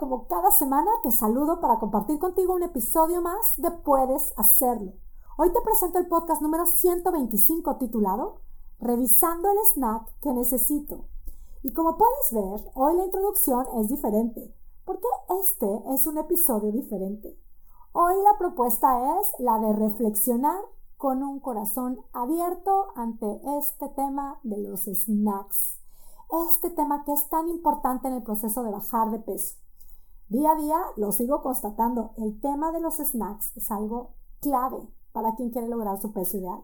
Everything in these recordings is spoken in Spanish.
Como cada semana te saludo para compartir contigo un episodio más de Puedes Hacerlo. Hoy te presento el podcast número 125 titulado Revisando el snack que necesito. Y como puedes ver, hoy la introducción es diferente, porque este es un episodio diferente. Hoy la propuesta es la de reflexionar con un corazón abierto ante este tema de los snacks este tema que es tan importante en el proceso de bajar de peso. Día a día lo sigo constatando, el tema de los snacks es algo clave para quien quiere lograr su peso ideal.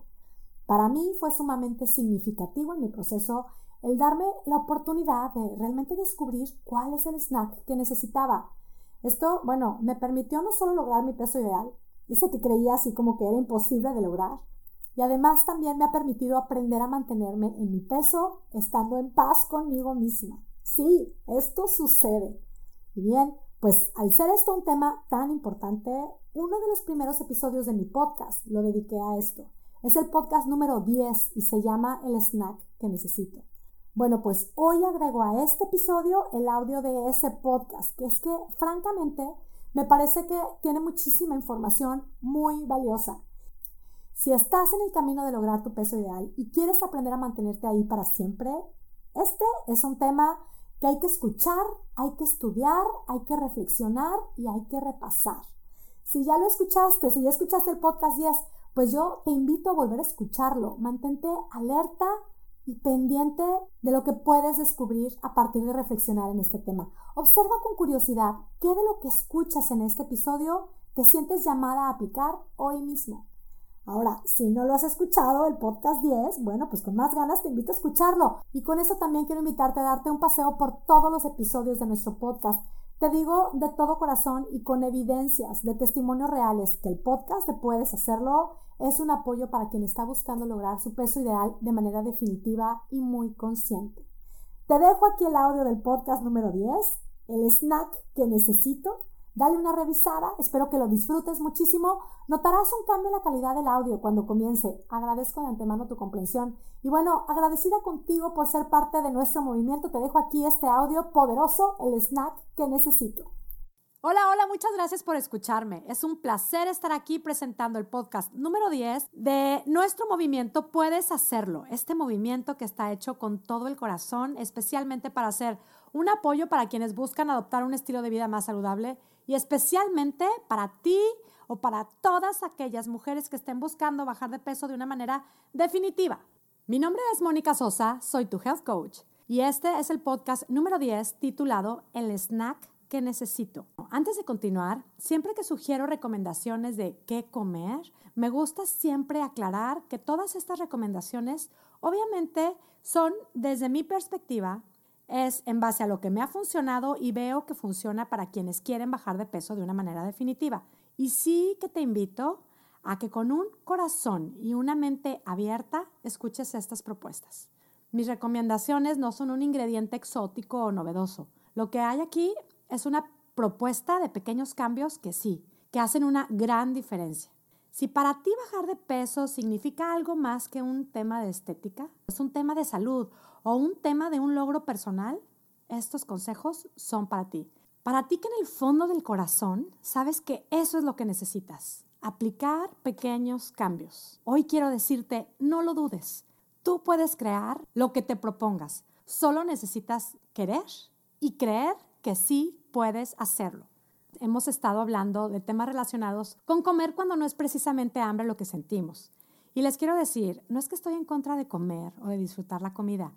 Para mí fue sumamente significativo en mi proceso el darme la oportunidad de realmente descubrir cuál es el snack que necesitaba. Esto, bueno, me permitió no solo lograr mi peso ideal, ese que creía así como que era imposible de lograr, y además también me ha permitido aprender a mantenerme en mi peso estando en paz conmigo misma. Sí, esto sucede. Y bien, pues al ser esto un tema tan importante, uno de los primeros episodios de mi podcast lo dediqué a esto. Es el podcast número 10 y se llama El snack que necesito. Bueno, pues hoy agrego a este episodio el audio de ese podcast, que es que francamente me parece que tiene muchísima información muy valiosa. Si estás en el camino de lograr tu peso ideal y quieres aprender a mantenerte ahí para siempre, este es un tema que hay que escuchar, hay que estudiar, hay que reflexionar y hay que repasar. Si ya lo escuchaste, si ya escuchaste el podcast 10, pues yo te invito a volver a escucharlo. Mantente alerta y pendiente de lo que puedes descubrir a partir de reflexionar en este tema. Observa con curiosidad qué de lo que escuchas en este episodio te sientes llamada a aplicar hoy mismo. Ahora, si no lo has escuchado, el podcast 10, bueno, pues con más ganas te invito a escucharlo. Y con eso también quiero invitarte a darte un paseo por todos los episodios de nuestro podcast. Te digo de todo corazón y con evidencias de testimonios reales que el podcast de Puedes Hacerlo es un apoyo para quien está buscando lograr su peso ideal de manera definitiva y muy consciente. Te dejo aquí el audio del podcast número 10, el snack que necesito Dale una revisada, espero que lo disfrutes muchísimo. Notarás un cambio en la calidad del audio cuando comience. Agradezco de antemano tu comprensión. Y bueno, agradecida contigo por ser parte de nuestro movimiento, te dejo aquí este audio poderoso, el snack que necesito. Hola, hola, muchas gracias por escucharme. Es un placer estar aquí presentando el podcast número 10 de nuestro movimiento Puedes Hacerlo. Este movimiento que está hecho con todo el corazón, especialmente para hacer un apoyo para quienes buscan adoptar un estilo de vida más saludable y especialmente para ti o para todas aquellas mujeres que estén buscando bajar de peso de una manera definitiva. Mi nombre es Mónica Sosa, soy tu health coach y este es el podcast número 10 titulado El snack que necesito. Antes de continuar, siempre que sugiero recomendaciones de qué comer, me gusta siempre aclarar que todas estas recomendaciones obviamente son desde mi perspectiva es en base a lo que me ha funcionado y veo que funciona para quienes quieren bajar de peso de una manera definitiva. Y sí que te invito a que con un corazón y una mente abierta escuches estas propuestas. Mis recomendaciones no son un ingrediente exótico o novedoso. Lo que hay aquí es una propuesta de pequeños cambios que sí, que hacen una gran diferencia. Si para ti bajar de peso significa algo más que un tema de estética, es un tema de salud o un tema de un logro personal, estos consejos son para ti. Para ti que en el fondo del corazón sabes que eso es lo que necesitas, aplicar pequeños cambios. Hoy quiero decirte, no lo dudes. Tú puedes crear lo que te propongas. Solo necesitas querer y creer que sí puedes hacerlo. Hemos estado hablando de temas relacionados con comer cuando no es precisamente hambre lo que sentimos. Y les quiero decir, no es que estoy en contra de comer o de disfrutar la comida.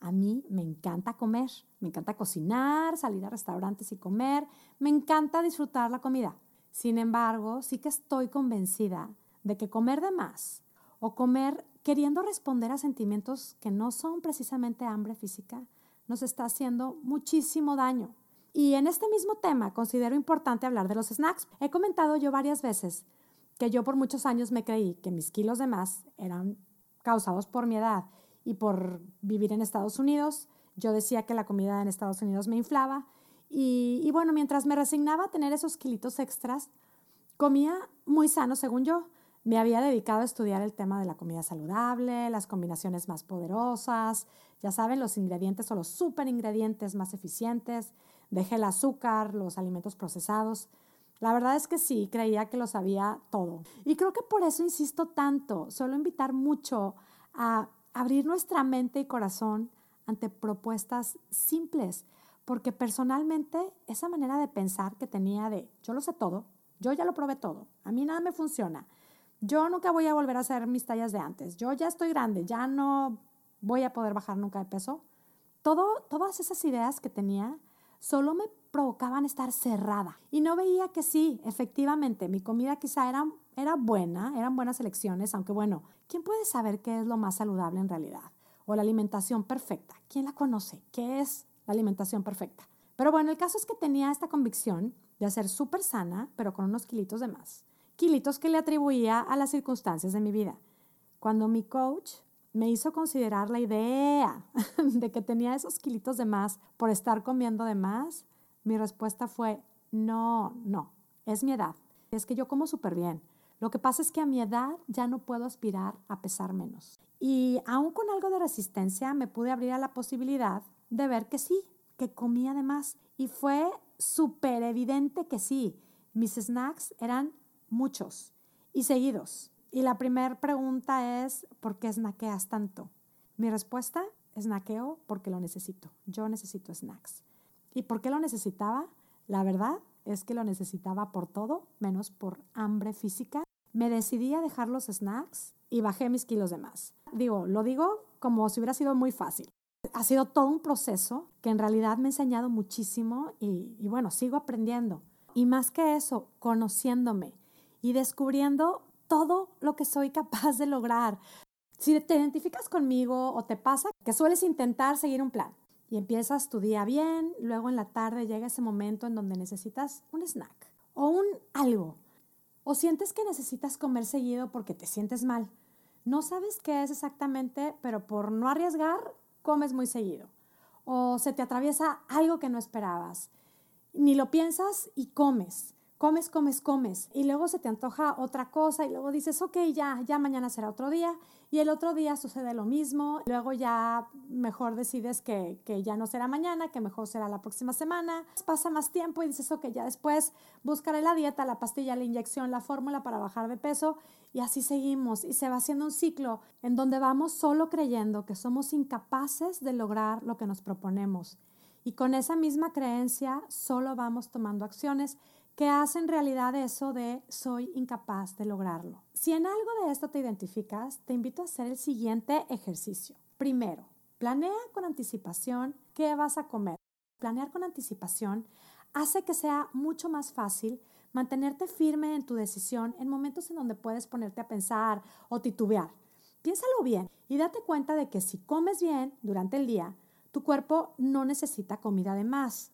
A mí me encanta comer, me encanta cocinar, salir a restaurantes y comer, me encanta disfrutar la comida. Sin embargo, sí que estoy convencida de que comer de más o comer queriendo responder a sentimientos que no son precisamente hambre física nos está haciendo muchísimo daño. Y en este mismo tema considero importante hablar de los snacks. He comentado yo varias veces que yo por muchos años me creí que mis kilos de más eran causados por mi edad y por vivir en Estados Unidos. Yo decía que la comida en Estados Unidos me inflaba y, bueno, mientras me resignaba a tener esos kilitos extras, comía muy sano según yo. Me había dedicado a estudiar el tema de la comida saludable, las combinaciones más poderosas, ya saben, los ingredientes o los super ingredientes más eficientes, Dejé el azúcar, los alimentos procesados. La verdad es que sí, creía que lo sabía todo. Y creo que por eso insisto tanto, solo invitar mucho a abrir nuestra mente y corazón ante propuestas simples, porque personalmente esa manera de pensar que tenía de yo lo sé todo, yo ya lo probé todo, a mí nada me funciona, yo nunca voy a volver a hacer mis tallas de antes, yo ya estoy grande, ya no voy a poder bajar nunca de peso, todas esas ideas que tenía solo me provocaban estar cerrada y no veía que sí, efectivamente, mi comida quizá era, era buena, eran buenas elecciones, aunque bueno, ¿quién puede saber qué es lo más saludable en realidad? O la alimentación perfecta, ¿quién la conoce? ¿Qué es la alimentación perfecta? Pero bueno, el caso es que tenía esta convicción de ser súper sana, pero con unos kilitos de más. Kilitos que le atribuía a las circunstancias de mi vida. Cuando mi coach me hizo considerar la idea de que tenía esos kilitos de más por estar comiendo de más, mi respuesta fue, no, no, es mi edad. Es que yo como súper bien. Lo que pasa es que a mi edad ya no puedo aspirar a pesar menos. Y aún con algo de resistencia me pude abrir a la posibilidad de ver que sí, que comía de más. Y fue súper evidente que sí. Mis snacks eran muchos y seguidos. Y la primera pregunta es, ¿por qué snackeas tanto? Mi respuesta, snackeo porque lo necesito. Yo necesito snacks. ¿Y por qué lo necesitaba? La verdad es que lo necesitaba por todo, menos por hambre física. Me decidí a dejar los snacks y bajé mis kilos de más. Digo, lo digo como si hubiera sido muy fácil. Ha sido todo un proceso que en realidad me ha enseñado muchísimo y, y bueno, sigo aprendiendo. Y más que eso, conociéndome y descubriendo todo lo que soy capaz de lograr. Si te identificas conmigo o te pasa que sueles intentar seguir un plan y empiezas tu día bien, luego en la tarde llega ese momento en donde necesitas un snack o un algo, o sientes que necesitas comer seguido porque te sientes mal. No sabes qué es exactamente, pero por no arriesgar, comes muy seguido. O se te atraviesa algo que no esperabas. Ni lo piensas y comes comes, comes, comes y luego se te antoja otra cosa y luego dices, ok, ya, ya mañana será otro día y el otro día sucede lo mismo, luego ya mejor decides que, que ya no será mañana, que mejor será la próxima semana, pasa más tiempo y dices, ok, ya después buscaré la dieta, la pastilla, la inyección, la fórmula para bajar de peso y así seguimos y se va haciendo un ciclo en donde vamos solo creyendo que somos incapaces de lograr lo que nos proponemos. Y con esa misma creencia solo vamos tomando acciones que hacen realidad eso de soy incapaz de lograrlo. Si en algo de esto te identificas, te invito a hacer el siguiente ejercicio. Primero, planea con anticipación qué vas a comer. Planear con anticipación hace que sea mucho más fácil mantenerte firme en tu decisión en momentos en donde puedes ponerte a pensar o titubear. Piénsalo bien y date cuenta de que si comes bien durante el día, tu cuerpo no necesita comida de más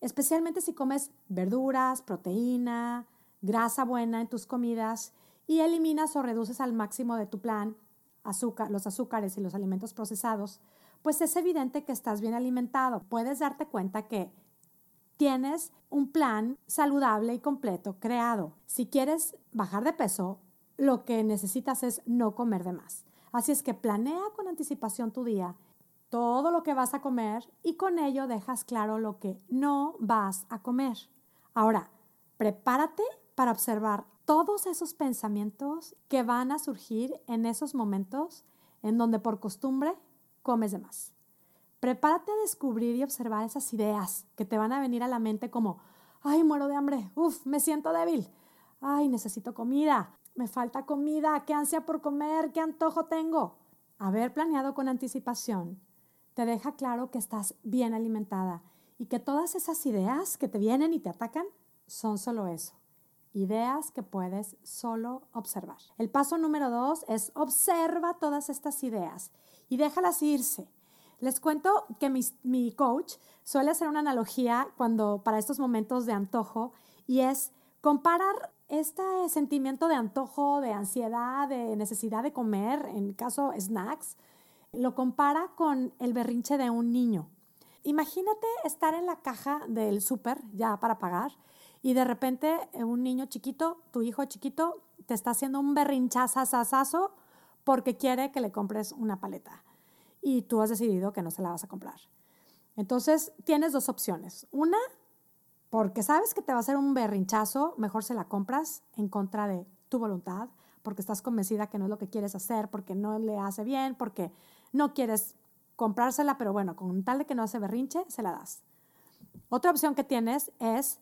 especialmente si comes verduras, proteína, grasa buena en tus comidas y eliminas o reduces al máximo de tu plan azúcar, los azúcares y los alimentos procesados, pues es evidente que estás bien alimentado. Puedes darte cuenta que tienes un plan saludable y completo creado. Si quieres bajar de peso, lo que necesitas es no comer de más. Así es que planea con anticipación tu día todo lo que vas a comer y con ello dejas claro lo que no vas a comer. Ahora, prepárate para observar todos esos pensamientos que van a surgir en esos momentos en donde por costumbre comes de más. Prepárate a descubrir y observar esas ideas que te van a venir a la mente como, ay, muero de hambre, uf, me siento débil, ay, necesito comida, me falta comida, qué ansia por comer, qué antojo tengo. Haber planeado con anticipación te deja claro que estás bien alimentada y que todas esas ideas que te vienen y te atacan son solo eso, ideas que puedes solo observar. El paso número dos es observa todas estas ideas y déjalas irse. Les cuento que mi, mi, coach suele hacer una analogía cuando para estos momentos de antojo y es comparar este sentimiento de antojo, de ansiedad, de necesidad de comer, en caso snacks, lo compara con el berrinche de un niño. Imagínate estar en la caja del súper ya para pagar y de repente eh, un niño chiquito, tu hijo chiquito, te está haciendo un berrinchazazazazo porque quiere que le compres una paleta y tú has decidido que no se la vas a comprar. Entonces, tienes dos opciones. Una, porque sabes que te va a hacer un berrinchazo, mejor se la compras en contra de tu voluntad, porque estás convencida que no es lo que quieres hacer, porque no le hace bien, porque no quieres comprársela, pero bueno, con tal de que no hace berrinche, se la das. Otra opción que tienes es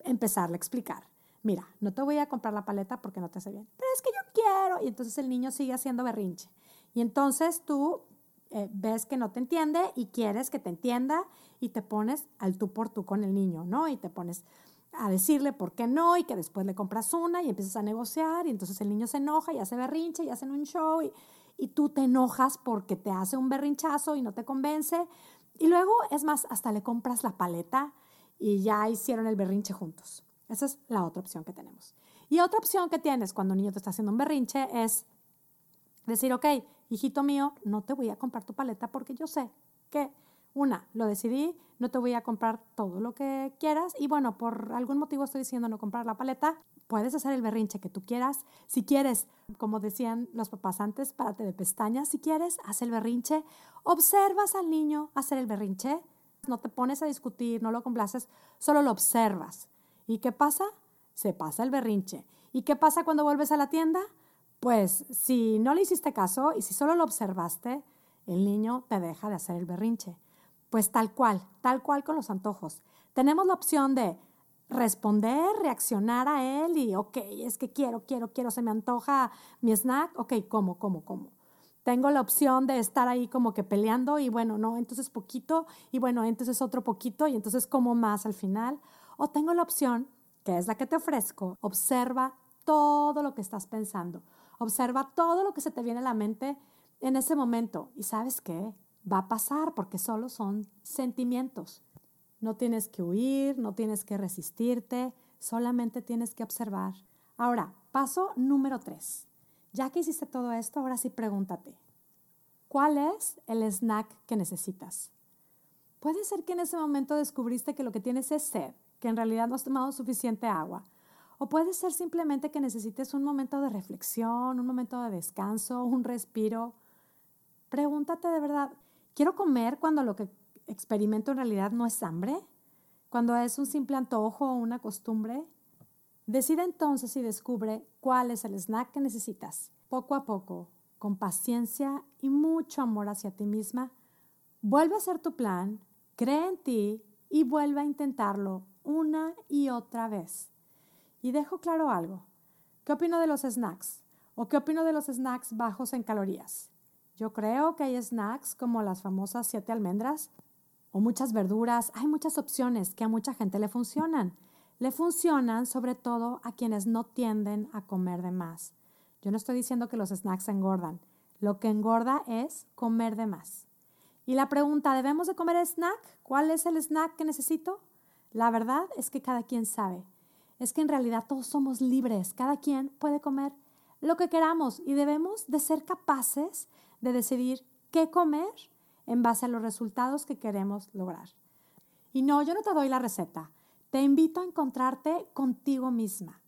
empezarle a explicar. Mira, no te voy a comprar la paleta porque no te hace bien, pero es que yo quiero. Y entonces el niño sigue haciendo berrinche. Y entonces tú eh, ves que no te entiende y quieres que te entienda y te pones al tú por tú con el niño, ¿no? Y te pones a decirle por qué no y que después le compras una y empiezas a negociar y entonces el niño se enoja y hace berrinche y hacen un show y, y tú te enojas porque te hace un berrinchazo y no te convence y luego, es más, hasta le compras la paleta y ya hicieron el berrinche juntos. Esa es la otra opción que tenemos. Y otra opción que tienes cuando un niño te está haciendo un berrinche es decir, ok, hijito mío, no te voy a comprar tu paleta porque yo sé que, una, lo decidí, no te voy a comprar todo lo que quieras y bueno, por algún motivo estoy diciendo no comprar la paleta, puedes hacer el berrinche que tú quieras. Si quieres, como decían los papás antes, párate de pestañas. Si quieres, haz el berrinche. Observas al niño hacer el berrinche. No te pones a discutir, no lo complaces, solo lo observas. ¿Y qué pasa? Se pasa el berrinche. ¿Y qué pasa cuando vuelves a la tienda? Pues si no le hiciste caso y si solo lo observaste, el niño te deja de hacer el berrinche. Pues tal cual, tal cual con los antojos. Tenemos la opción de responder, reaccionar a él y, ok, es que quiero, quiero, quiero, se me antoja mi snack, ok, ¿cómo, cómo, cómo? Tengo la opción de estar ahí como que peleando y bueno, no, entonces poquito y bueno, entonces otro poquito y entonces como más al final. O tengo la opción, que es la que te ofrezco, observa todo lo que estás pensando, observa todo lo que se te viene a la mente en ese momento y sabes qué, va a pasar porque solo son sentimientos. No tienes que huir, no tienes que resistirte, solamente tienes que observar. Ahora, paso número tres. Ya que hiciste todo esto, ahora sí pregúntate, ¿cuál es el snack que necesitas? Puede ser que en ese momento descubriste que lo que tienes es sed, que en realidad no has tomado suficiente agua. O puede ser simplemente que necesites un momento de reflexión, un momento de descanso, un respiro. Pregúntate de verdad, ¿quiero comer cuando lo que experimento en realidad no es hambre, cuando es un simple antojo o una costumbre, decide entonces y descubre cuál es el snack que necesitas. Poco a poco, con paciencia y mucho amor hacia ti misma, vuelve a hacer tu plan, cree en ti y vuelve a intentarlo una y otra vez. Y dejo claro algo. ¿Qué opino de los snacks? ¿O qué opino de los snacks bajos en calorías? Yo creo que hay snacks como las famosas siete almendras o muchas verduras. Hay muchas opciones que a mucha gente le funcionan. Le funcionan sobre todo a quienes no tienden a comer de más. Yo no estoy diciendo que los snacks engordan. Lo que engorda es comer de más. Y la pregunta, ¿debemos de comer snack? ¿Cuál es el snack que necesito? La verdad es que cada quien sabe. Es que en realidad todos somos libres. Cada quien puede comer lo que queramos y debemos de ser capaces de decidir qué comer en base a los resultados que queremos lograr. Y no, yo no te doy la receta. Te invito a encontrarte contigo misma.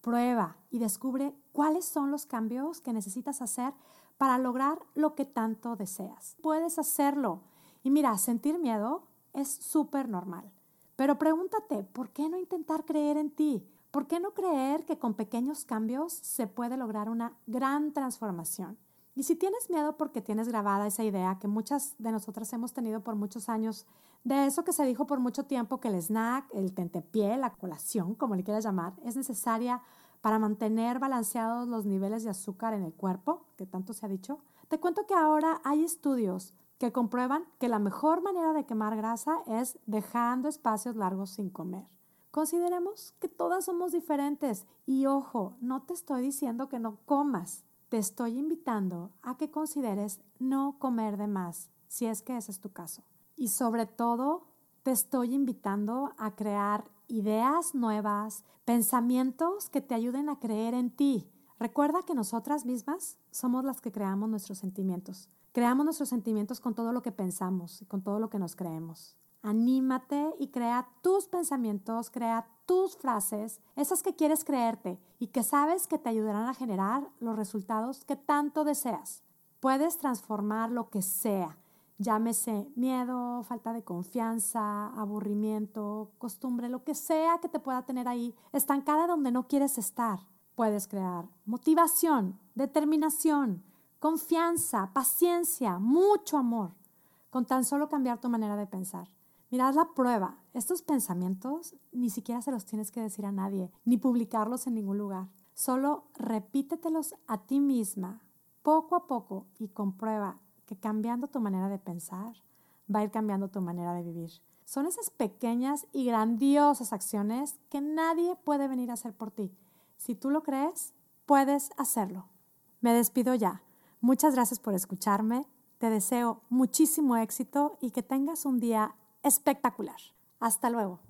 Prueba y descubre cuáles son los cambios que necesitas hacer para lograr lo que tanto deseas. Puedes hacerlo. Y mira, sentir miedo es súper normal. Pero pregúntate, ¿por qué no intentar creer en ti? ¿Por qué no creer que con pequeños cambios se puede lograr una gran transformación? Y si tienes miedo porque tienes grabada esa idea que muchas de nosotras hemos tenido por muchos años, de eso que se dijo por mucho tiempo que el snack, el tentepié, la colación, como le quieras llamar, es necesaria para mantener balanceados los niveles de azúcar en el cuerpo, que tanto se ha dicho, te cuento que ahora hay estudios que comprueban que la mejor manera de quemar grasa es dejando espacios largos sin comer. Consideremos que todas somos diferentes y ojo, no te estoy diciendo que no comas, te estoy invitando a que consideres no comer de más, si es que ese es tu caso. Y sobre todo, te estoy invitando a crear ideas nuevas, pensamientos que te ayuden a creer en ti. Recuerda que nosotras mismas somos las que creamos nuestros sentimientos. Creamos nuestros sentimientos con todo lo que pensamos y con todo lo que nos creemos. Anímate y crea tus pensamientos, crea tus frases, esas que quieres creerte y que sabes que te ayudarán a generar los resultados que tanto deseas. Puedes transformar lo que sea, Llámese miedo, falta de confianza, aburrimiento, costumbre, lo que sea que te pueda tener ahí estancada donde no quieres estar. Puedes crear motivación, determinación, confianza, paciencia, mucho amor, con tan solo cambiar tu manera de pensar. Mirad la prueba. Estos pensamientos ni siquiera se los tienes que decir a nadie, ni publicarlos en ningún lugar. Solo repítetelos a ti misma, poco a poco, y comprueba que cambiando tu manera de pensar, va a ir cambiando tu manera de vivir. Son esas pequeñas y grandiosas acciones que nadie puede venir a hacer por ti. Si tú lo crees, puedes hacerlo. Me despido ya. Muchas gracias por escucharme. Te deseo muchísimo éxito y que tengas un día espectacular. Hasta luego.